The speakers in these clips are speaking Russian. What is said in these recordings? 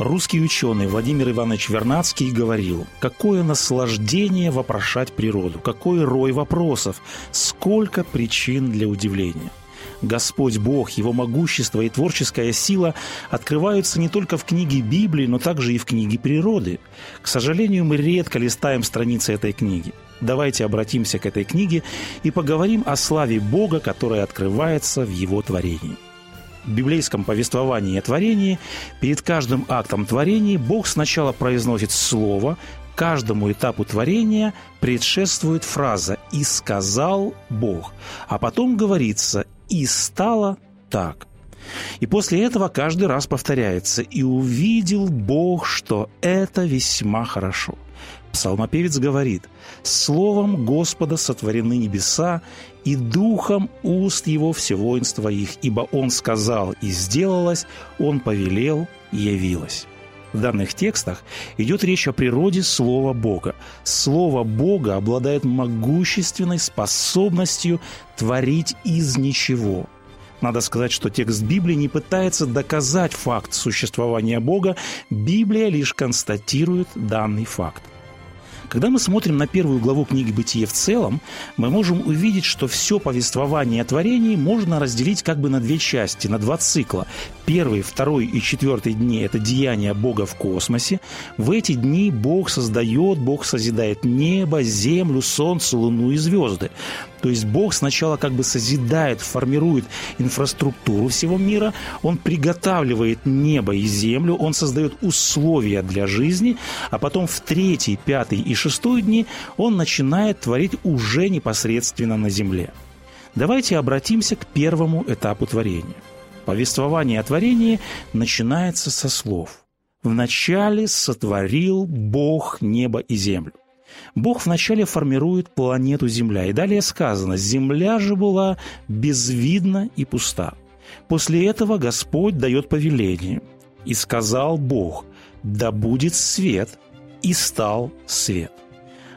Русский ученый Владимир Иванович Вернадский говорил, какое наслаждение вопрошать природу, какой рой вопросов, сколько причин для удивления. Господь Бог, Его могущество и творческая сила открываются не только в книге Библии, но также и в книге природы. К сожалению, мы редко листаем страницы этой книги. Давайте обратимся к этой книге и поговорим о славе Бога, которая открывается в Его творении библейском повествовании о творении перед каждым актом творения Бог сначала произносит слово, каждому этапу творения предшествует фраза «и сказал Бог», а потом говорится «и стало так». И после этого каждый раз повторяется «и увидел Бог, что это весьма хорошо». Псалмопевец говорит «Словом Господа сотворены небеса, и духом уст его все воинство их, ибо он сказал, и сделалось, он повелел, и явилось». В данных текстах идет речь о природе Слова Бога. Слово Бога обладает могущественной способностью творить из ничего – надо сказать, что текст Библии не пытается доказать факт существования Бога, Библия лишь констатирует данный факт. Когда мы смотрим на первую главу книги «Бытие» в целом, мы можем увидеть, что все повествование о творении можно разделить как бы на две части, на два цикла. Первый, второй и четвертый дни – это деяния Бога в космосе. В эти дни Бог создает, Бог созидает небо, землю, солнце, луну и звезды. То есть Бог сначала как бы созидает, формирует инфраструктуру всего мира, Он приготавливает небо и землю, Он создает условия для жизни, а потом в третий, пятый и шестой дни Он начинает творить уже непосредственно на земле. Давайте обратимся к первому этапу творения. Повествование о творении начинается со слов. «Вначале сотворил Бог небо и землю». Бог вначале формирует планету Земля. И далее сказано, Земля же была безвидна и пуста. После этого Господь дает повеление. И сказал Бог, да будет свет, и стал свет.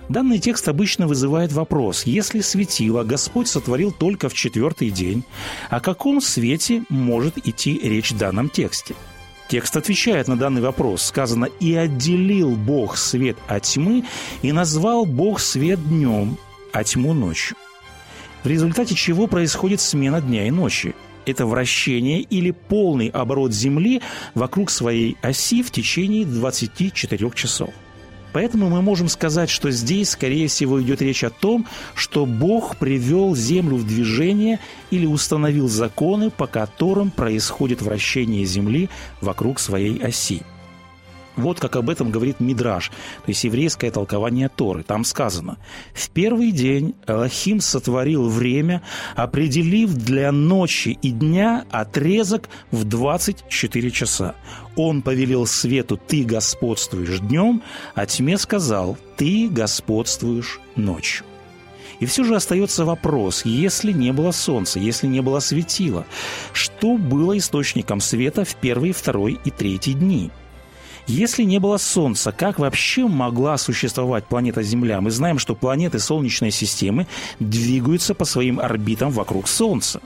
Данный текст обычно вызывает вопрос, если светило Господь сотворил только в четвертый день, о каком свете может идти речь в данном тексте – Текст отвечает на данный вопрос. Сказано «И отделил Бог свет от тьмы, и назвал Бог свет днем, а тьму ночью». В результате чего происходит смена дня и ночи. Это вращение или полный оборот Земли вокруг своей оси в течение 24 часов. Поэтому мы можем сказать, что здесь, скорее всего, идет речь о том, что Бог привел Землю в движение или установил законы, по которым происходит вращение Земли вокруг своей оси. Вот как об этом говорит Мидраш, то есть еврейское толкование Торы. Там сказано, «В первый день Элохим сотворил время, определив для ночи и дня отрезок в 24 часа. Он повелел свету, ты господствуешь днем, а тьме сказал, ты господствуешь ночью». И все же остается вопрос, если не было солнца, если не было светила, что было источником света в первый, второй и третий дни – если не было Солнца, как вообще могла существовать планета Земля? Мы знаем, что планеты Солнечной системы двигаются по своим орбитам вокруг Солнца.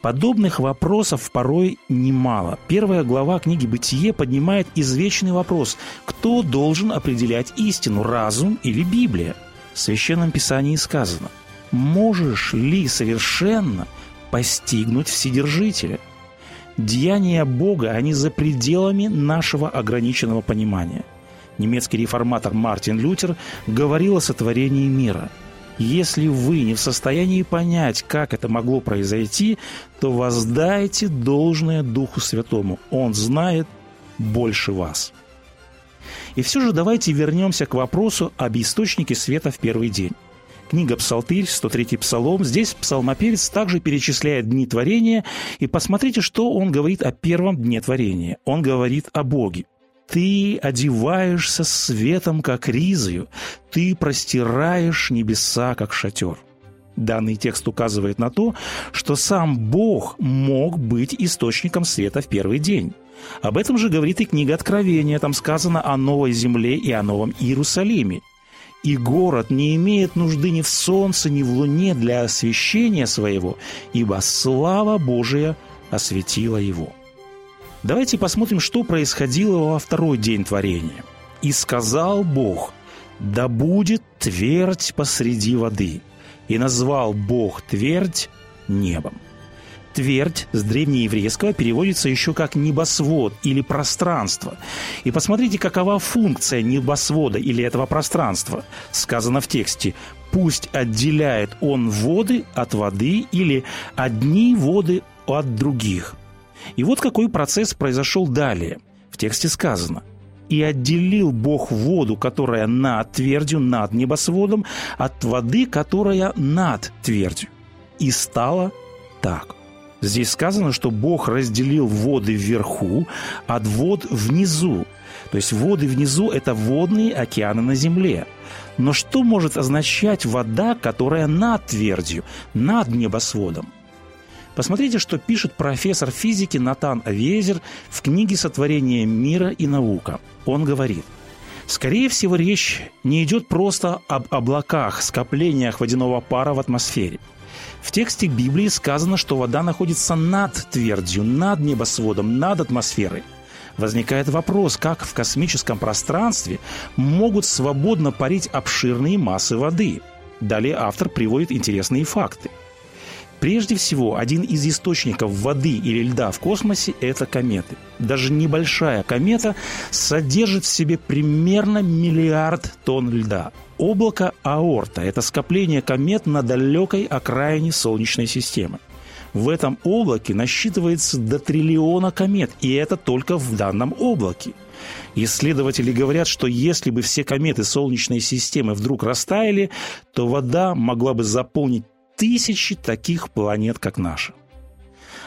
Подобных вопросов порой немало. Первая глава книги «Бытие» поднимает извечный вопрос, кто должен определять истину, разум или Библия? В Священном Писании сказано, «Можешь ли совершенно постигнуть Вседержителя?» Деяния Бога, они за пределами нашего ограниченного понимания. Немецкий реформатор Мартин Лютер говорил о сотворении мира. Если вы не в состоянии понять, как это могло произойти, то воздайте должное Духу Святому. Он знает больше вас. И все же давайте вернемся к вопросу об источнике света в первый день. Книга «Псалтырь», 103 псалом. Здесь псалмопевец также перечисляет дни творения. И посмотрите, что он говорит о первом дне творения. Он говорит о Боге. Ты одеваешься светом, как ризою, ты простираешь небеса, как шатер. Данный текст указывает на то, что сам Бог мог быть источником света в первый день. Об этом же говорит и книга Откровения. Там сказано о новой земле и о новом Иерусалиме. И город не имеет нужды ни в солнце, ни в луне для освещения своего, ибо слава Божия осветила его. Давайте посмотрим, что происходило во второй день творения. «И сказал Бог, да будет твердь посреди воды, и назвал Бог твердь небом. Твердь с древнееврейского переводится еще как небосвод или пространство. И посмотрите, какова функция небосвода или этого пространства. Сказано в тексте «Пусть отделяет он воды от воды» или «одни воды от других». И вот какой процесс произошел далее. В тексте сказано – и отделил Бог воду, которая над твердью, над небосводом, от воды, которая над твердью. И стало так. Здесь сказано, что Бог разделил воды вверху от вод внизу. То есть воды внизу – это водные океаны на земле. Но что может означать вода, которая над твердью, над небосводом? Посмотрите, что пишет профессор физики Натан Авезер в книге «Сотворение мира и наука». Он говорит, Скорее всего, речь не идет просто об облаках, скоплениях водяного пара в атмосфере. В тексте Библии сказано, что вода находится над твердью, над небосводом, над атмосферой. Возникает вопрос, как в космическом пространстве могут свободно парить обширные массы воды. Далее автор приводит интересные факты – Прежде всего, один из источников воды или льда в космосе – это кометы. Даже небольшая комета содержит в себе примерно миллиард тонн льда. Облако Аорта – это скопление комет на далекой окраине Солнечной системы. В этом облаке насчитывается до триллиона комет, и это только в данном облаке. Исследователи говорят, что если бы все кометы Солнечной системы вдруг растаяли, то вода могла бы заполнить тысячи таких планет, как наша.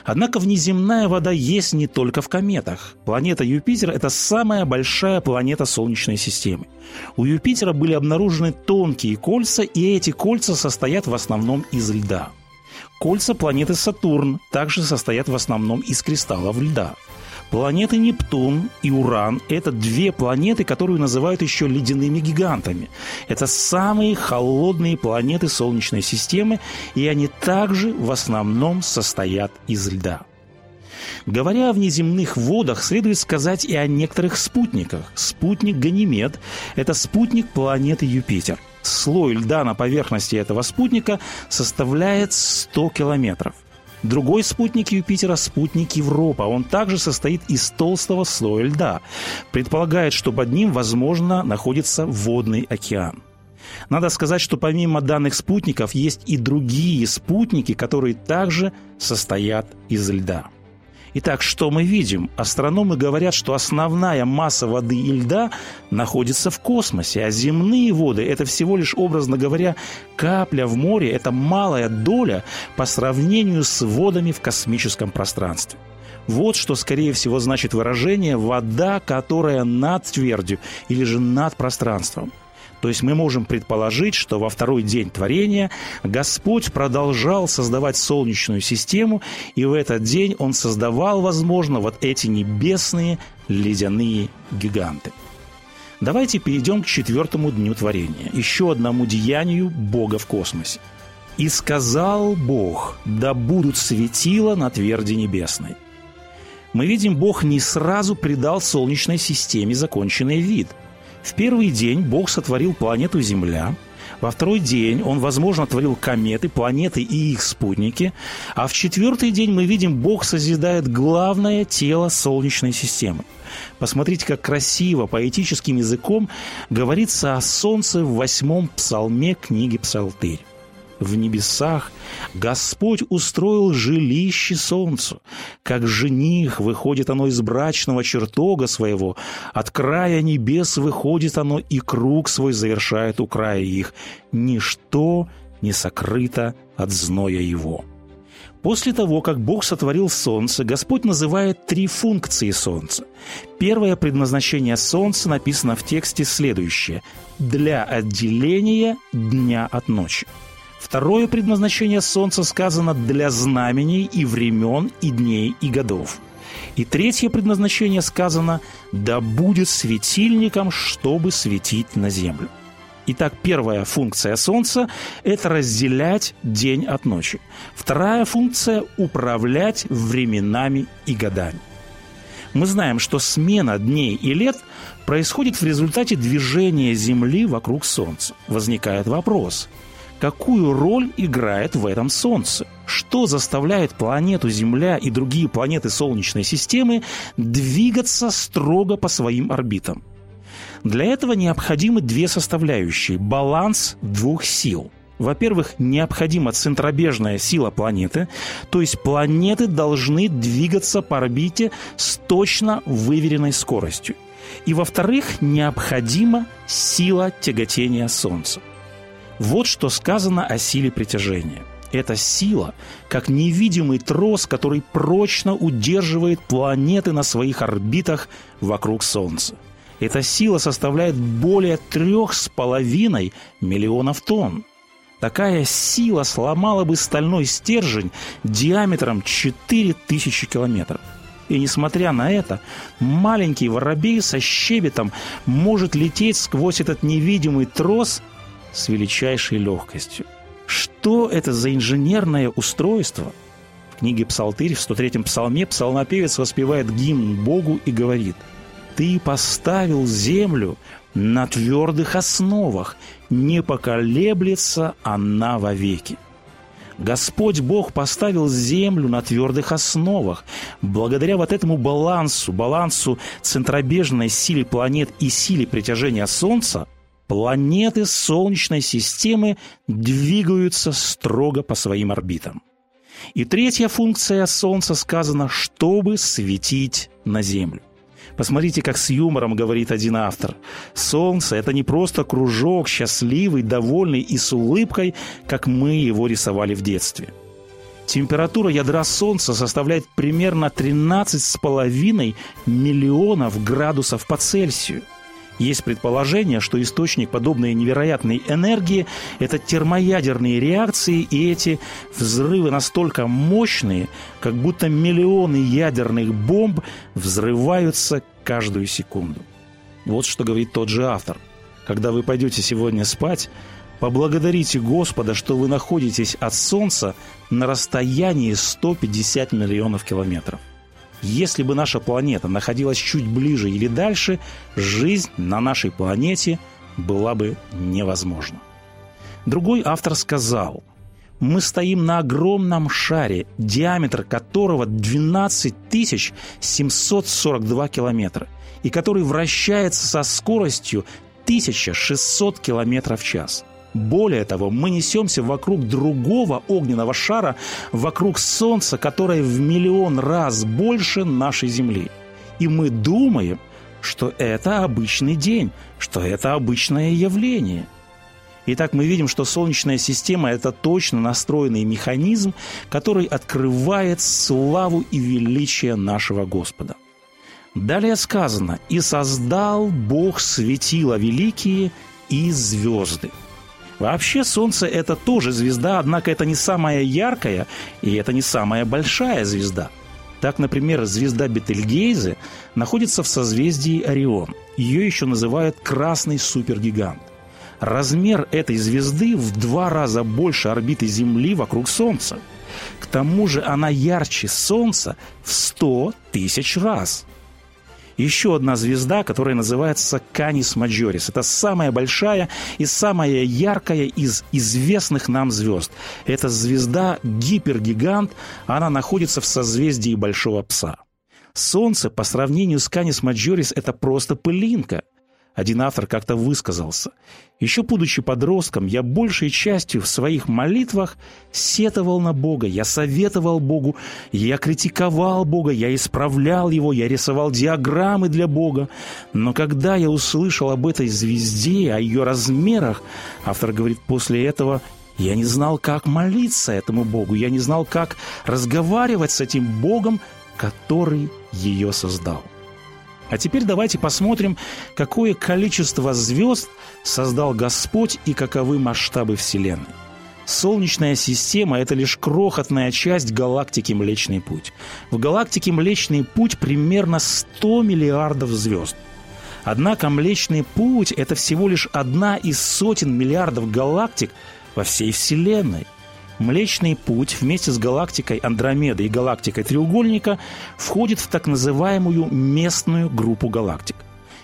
Однако внеземная вода есть не только в кометах. Планета Юпитер – это самая большая планета Солнечной системы. У Юпитера были обнаружены тонкие кольца, и эти кольца состоят в основном из льда. Кольца планеты Сатурн также состоят в основном из кристаллов льда – Планеты Нептун и Уран – это две планеты, которые называют еще ледяными гигантами. Это самые холодные планеты Солнечной системы, и они также в основном состоят из льда. Говоря о внеземных водах, следует сказать и о некоторых спутниках. Спутник Ганимед – это спутник планеты Юпитер. Слой льда на поверхности этого спутника составляет 100 километров – Другой спутник Юпитера – спутник Европа. Он также состоит из толстого слоя льда. Предполагает, что под ним, возможно, находится водный океан. Надо сказать, что помимо данных спутников есть и другие спутники, которые также состоят из льда. Итак, что мы видим? Астрономы говорят, что основная масса воды и льда находится в космосе, а земные воды – это всего лишь, образно говоря, капля в море, это малая доля по сравнению с водами в космическом пространстве. Вот что, скорее всего, значит выражение «вода, которая над твердью» или же над пространством – то есть мы можем предположить, что во второй день творения Господь продолжал создавать Солнечную систему, и в этот день Он создавал, возможно, вот эти небесные ледяные гиганты. Давайте перейдем к четвертому дню творения, еще одному деянию Бога в космосе. «И сказал Бог, да будут светила на тверди небесной». Мы видим, Бог не сразу придал Солнечной системе законченный вид – в первый день Бог сотворил планету Земля, во второй день он, возможно, творил кометы, планеты и их спутники. А в четвертый день мы видим, Бог созидает главное тело Солнечной системы. Посмотрите, как красиво, поэтическим языком говорится о Солнце в восьмом псалме книги Псалтырь в небесах, Господь устроил жилище солнцу. Как жених выходит оно из брачного чертога своего, от края небес выходит оно, и круг свой завершает у края их. Ничто не сокрыто от зноя его. После того, как Бог сотворил Солнце, Господь называет три функции Солнца. Первое предназначение Солнца написано в тексте следующее – для отделения дня от ночи. Второе предназначение Солнца сказано для знамений и времен, и дней, и годов. И третье предназначение сказано «да будет светильником, чтобы светить на землю». Итак, первая функция Солнца – это разделять день от ночи. Вторая функция – управлять временами и годами. Мы знаем, что смена дней и лет происходит в результате движения Земли вокруг Солнца. Возникает вопрос – какую роль играет в этом Солнце? Что заставляет планету Земля и другие планеты Солнечной системы двигаться строго по своим орбитам? Для этого необходимы две составляющие – баланс двух сил. Во-первых, необходима центробежная сила планеты, то есть планеты должны двигаться по орбите с точно выверенной скоростью. И во-вторых, необходима сила тяготения Солнца. Вот что сказано о силе притяжения. Эта сила, как невидимый трос, который прочно удерживает планеты на своих орбитах вокруг Солнца – эта сила составляет более трех с половиной миллионов тонн. Такая сила сломала бы стальной стержень диаметром 4000 километров. И несмотря на это, маленький воробей со щебетом может лететь сквозь этот невидимый трос с величайшей легкостью. Что это за инженерное устройство? В книге «Псалтырь» в 103-м псалме псалмопевец воспевает гимн Богу и говорит – ты поставил землю на твердых основах, не поколеблется она вовеки. Господь Бог поставил землю на твердых основах. Благодаря вот этому балансу, балансу центробежной силы планет и силе притяжения Солнца, планеты Солнечной системы двигаются строго по своим орбитам. И третья функция Солнца сказана, чтобы светить на Землю. Посмотрите, как с юмором говорит один автор. Солнце – это не просто кружок, счастливый, довольный и с улыбкой, как мы его рисовали в детстве. Температура ядра Солнца составляет примерно 13,5 миллионов градусов по Цельсию – есть предположение, что источник подобной невероятной энергии – это термоядерные реакции, и эти взрывы настолько мощные, как будто миллионы ядерных бомб взрываются каждую секунду. Вот что говорит тот же автор. Когда вы пойдете сегодня спать, поблагодарите Господа, что вы находитесь от Солнца на расстоянии 150 миллионов километров. Если бы наша планета находилась чуть ближе или дальше, жизнь на нашей планете была бы невозможна. Другой автор сказал, мы стоим на огромном шаре, диаметр которого 12 742 километра, и который вращается со скоростью 1600 километров в час – более того, мы несемся вокруг другого огненного шара, вокруг Солнца, которое в миллион раз больше нашей Земли. И мы думаем, что это обычный день, что это обычное явление. Итак, мы видим, что Солнечная система – это точно настроенный механизм, который открывает славу и величие нашего Господа. Далее сказано «И создал Бог светила великие и звезды». Вообще Солнце – это тоже звезда, однако это не самая яркая и это не самая большая звезда. Так, например, звезда Бетельгейзе находится в созвездии Орион. Ее еще называют «красный супергигант». Размер этой звезды в два раза больше орбиты Земли вокруг Солнца. К тому же она ярче Солнца в 100 тысяч раз – еще одна звезда, которая называется Канис Маджорис. Это самая большая и самая яркая из известных нам звезд. Это звезда гипергигант, она находится в созвездии Большого Пса. Солнце по сравнению с Канис Маджорис – это просто пылинка – один автор как-то высказался. Еще будучи подростком, я большей частью в своих молитвах сетовал на Бога, я советовал Богу, я критиковал Бога, я исправлял Его, я рисовал диаграммы для Бога. Но когда я услышал об этой звезде, о ее размерах, автор говорит, после этого Я не знал, как молиться этому Богу. Я не знал, как разговаривать с этим Богом, который ее создал. А теперь давайте посмотрим, какое количество звезд создал Господь и каковы масштабы Вселенной. Солнечная система – это лишь крохотная часть галактики Млечный Путь. В галактике Млечный Путь примерно 100 миллиардов звезд. Однако Млечный Путь – это всего лишь одна из сотен миллиардов галактик во всей Вселенной. Млечный Путь вместе с галактикой Андромеда и галактикой Треугольника входит в так называемую местную группу галактик.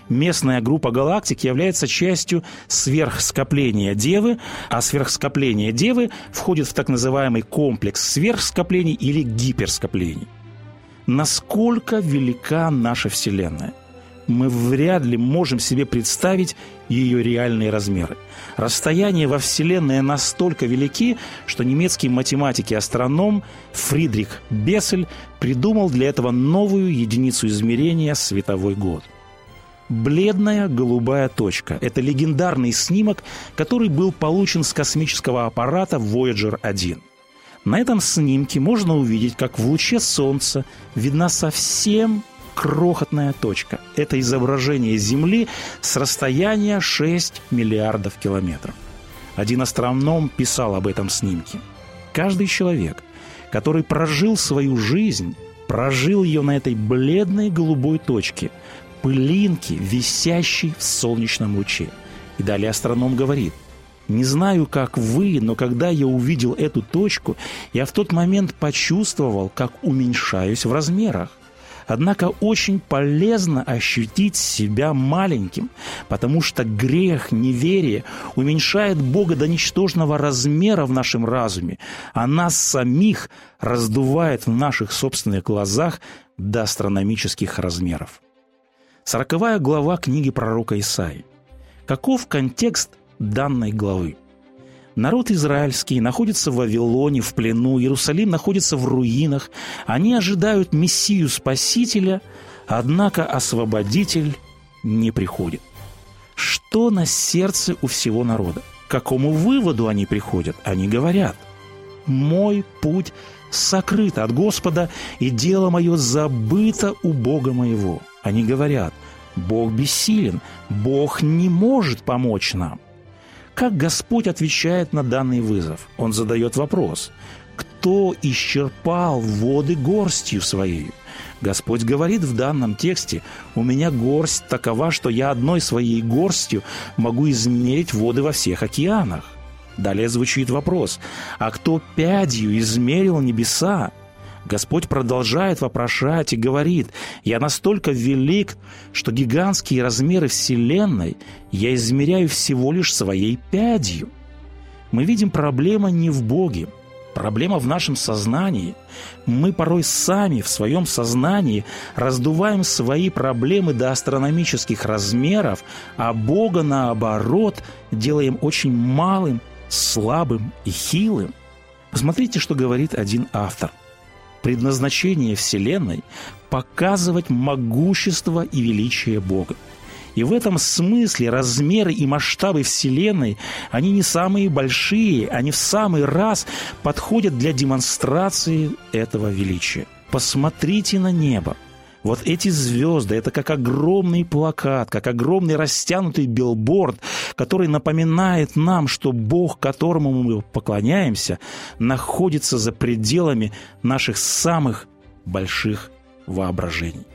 Местная группа галактик является частью сверхскопления Девы, а сверхскопление Девы входит в так называемый комплекс сверхскоплений или гиперскоплений. Насколько велика наша Вселенная? Мы вряд ли можем себе представить ее реальные размеры. Расстояния во Вселенной настолько велики, что немецкий математик и астроном Фридрих Бессель придумал для этого новую единицу измерения – световой год – Бледная голубая точка – это легендарный снимок, который был получен с космического аппарата Voyager 1. На этом снимке можно увидеть, как в луче Солнца видна совсем крохотная точка. Это изображение Земли с расстояния 6 миллиардов километров. Один астроном писал об этом снимке. Каждый человек, который прожил свою жизнь, прожил ее на этой бледной голубой точке – пылинки, висящей в солнечном луче. И далее астроном говорит, «Не знаю, как вы, но когда я увидел эту точку, я в тот момент почувствовал, как уменьшаюсь в размерах. Однако очень полезно ощутить себя маленьким, потому что грех, неверие уменьшает Бога до ничтожного размера в нашем разуме, а нас самих раздувает в наших собственных глазах до астрономических размеров. Сороковая глава книги пророка Исаи. Каков контекст данной главы? Народ израильский находится в Вавилоне, в плену, Иерусалим находится в руинах. Они ожидают Мессию Спасителя, однако Освободитель не приходит. Что на сердце у всего народа? К какому выводу они приходят? Они говорят, «Мой путь сокрыт от Господа, и дело мое забыто у Бога моего». Они говорят, Бог бессилен, Бог не может помочь нам. Как Господь отвечает на данный вызов? Он задает вопрос, кто исчерпал воды горстью своей? Господь говорит в данном тексте, «У меня горсть такова, что я одной своей горстью могу измерить воды во всех океанах». Далее звучит вопрос, «А кто пядью измерил небеса?» Господь продолжает вопрошать и говорит, «Я настолько велик, что гигантские размеры Вселенной я измеряю всего лишь своей пядью». Мы видим, проблема не в Боге, проблема в нашем сознании. Мы порой сами в своем сознании раздуваем свои проблемы до астрономических размеров, а Бога, наоборот, делаем очень малым, слабым и хилым. Посмотрите, что говорит один автор – предназначение Вселенной – показывать могущество и величие Бога. И в этом смысле размеры и масштабы Вселенной, они не самые большие, они в самый раз подходят для демонстрации этого величия. Посмотрите на небо. Вот эти звезды, это как огромный плакат, как огромный растянутый билборд, который напоминает нам, что Бог, которому мы поклоняемся, находится за пределами наших самых больших воображений.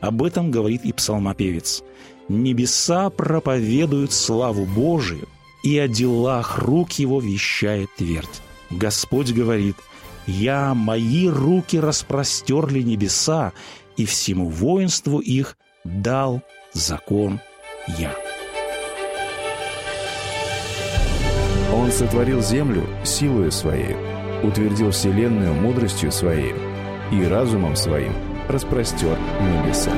Об этом говорит и псалмопевец. «Небеса проповедуют славу Божию, и о делах рук его вещает твердь». Господь говорит, «Я, мои руки распростерли небеса, и всему воинству их дал закон я. Он сотворил землю силою своей, утвердил вселенную мудростью своей и разумом своим распростер небеса.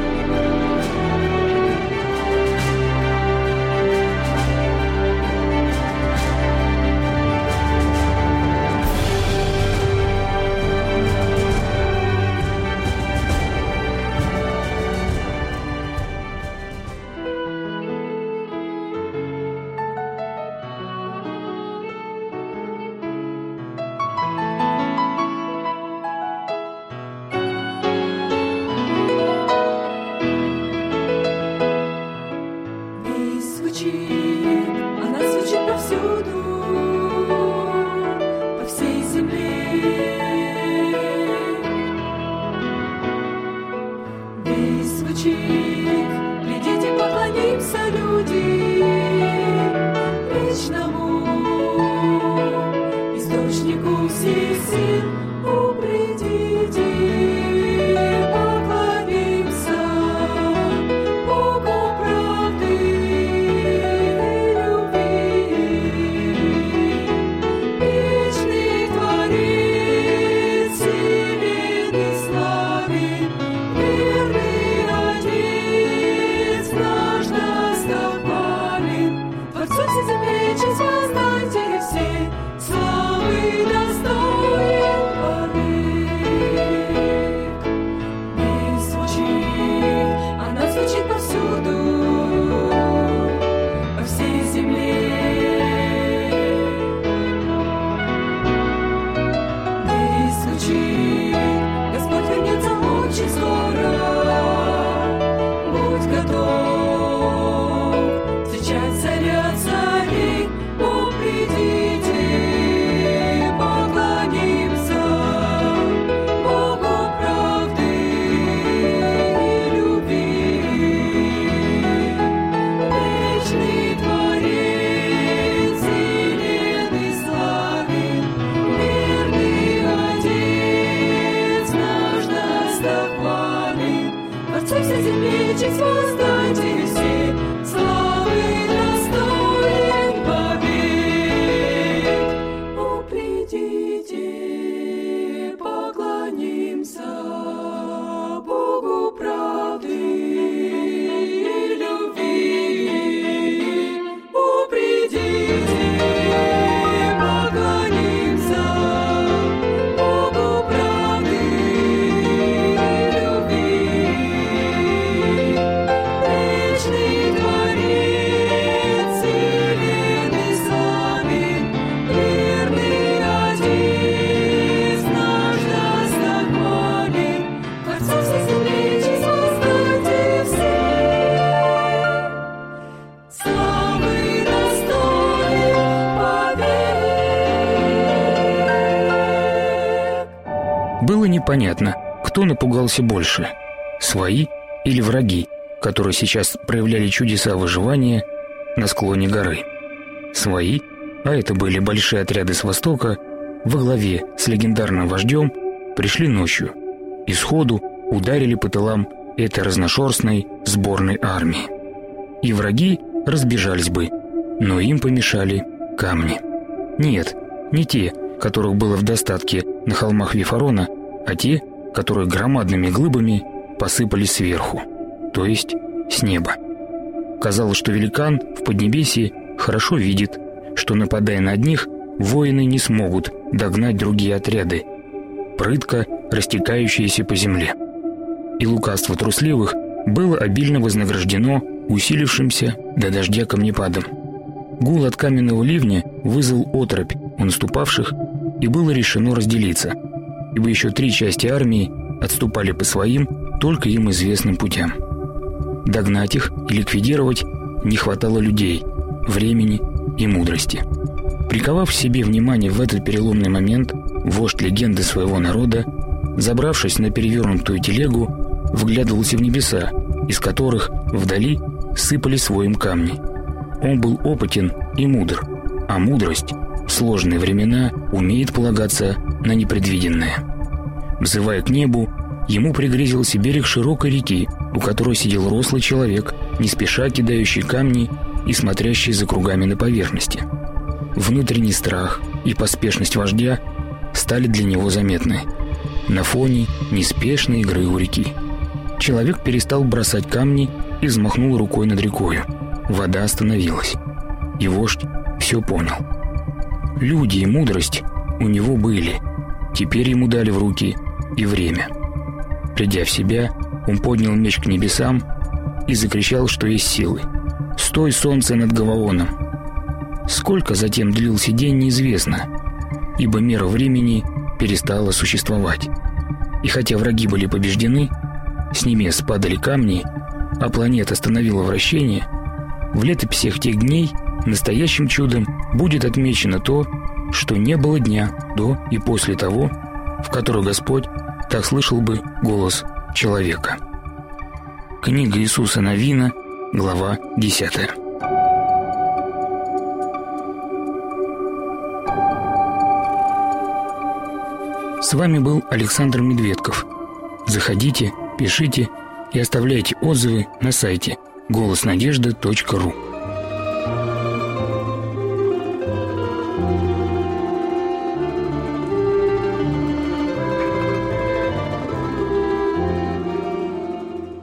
Сердце все сильнее, чем звезды непонятно, кто напугался больше – свои или враги, которые сейчас проявляли чудеса выживания на склоне горы. Свои, а это были большие отряды с востока, во главе с легендарным вождем, пришли ночью и сходу ударили по тылам этой разношерстной сборной армии. И враги разбежались бы, но им помешали камни. Нет, не те, которых было в достатке на холмах Вифарона, а те, которые громадными глыбами посыпались сверху, то есть с неба. Казалось, что великан в Поднебесье хорошо видит, что, нападая на одних, воины не смогут догнать другие отряды, прытко растекающиеся по земле. И лукавство трусливых было обильно вознаграждено усилившимся до дождя камнепадом. Гул от каменного ливня вызвал отропь у наступавших, и было решено разделиться – ибо еще три части армии отступали по своим, только им известным путям. Догнать их и ликвидировать не хватало людей, времени и мудрости. Приковав себе внимание в этот переломный момент, вождь легенды своего народа, забравшись на перевернутую телегу, вглядывался в небеса, из которых вдали сыпали своим камни. Он был опытен и мудр, а мудрость в сложные времена умеет полагаться на непредвиденное. Взывая к небу, ему пригрезился берег широкой реки, у которой сидел рослый человек, не спеша кидающий камни и смотрящий за кругами на поверхности. Внутренний страх и поспешность вождя стали для него заметны на фоне неспешной игры у реки. Человек перестал бросать камни и взмахнул рукой над рекою. Вода остановилась. И вождь все понял. Люди и мудрость у него были. Теперь ему дали в руки и время. Придя в себя, он поднял меч к небесам и закричал, что есть силы. «Стой, солнце над Гаваоном!» Сколько затем длился день, неизвестно, ибо мера времени перестала существовать. И хотя враги были побеждены, с небес падали камни, а планета остановила вращение, в летописях тех дней настоящим чудом будет отмечено то, что не было дня до и после того, в который Господь так слышал бы голос человека. Книга Иисуса Новина, глава 10. С вами был Александр Медведков. Заходите, пишите и оставляйте отзывы на сайте голоснадежда.ру.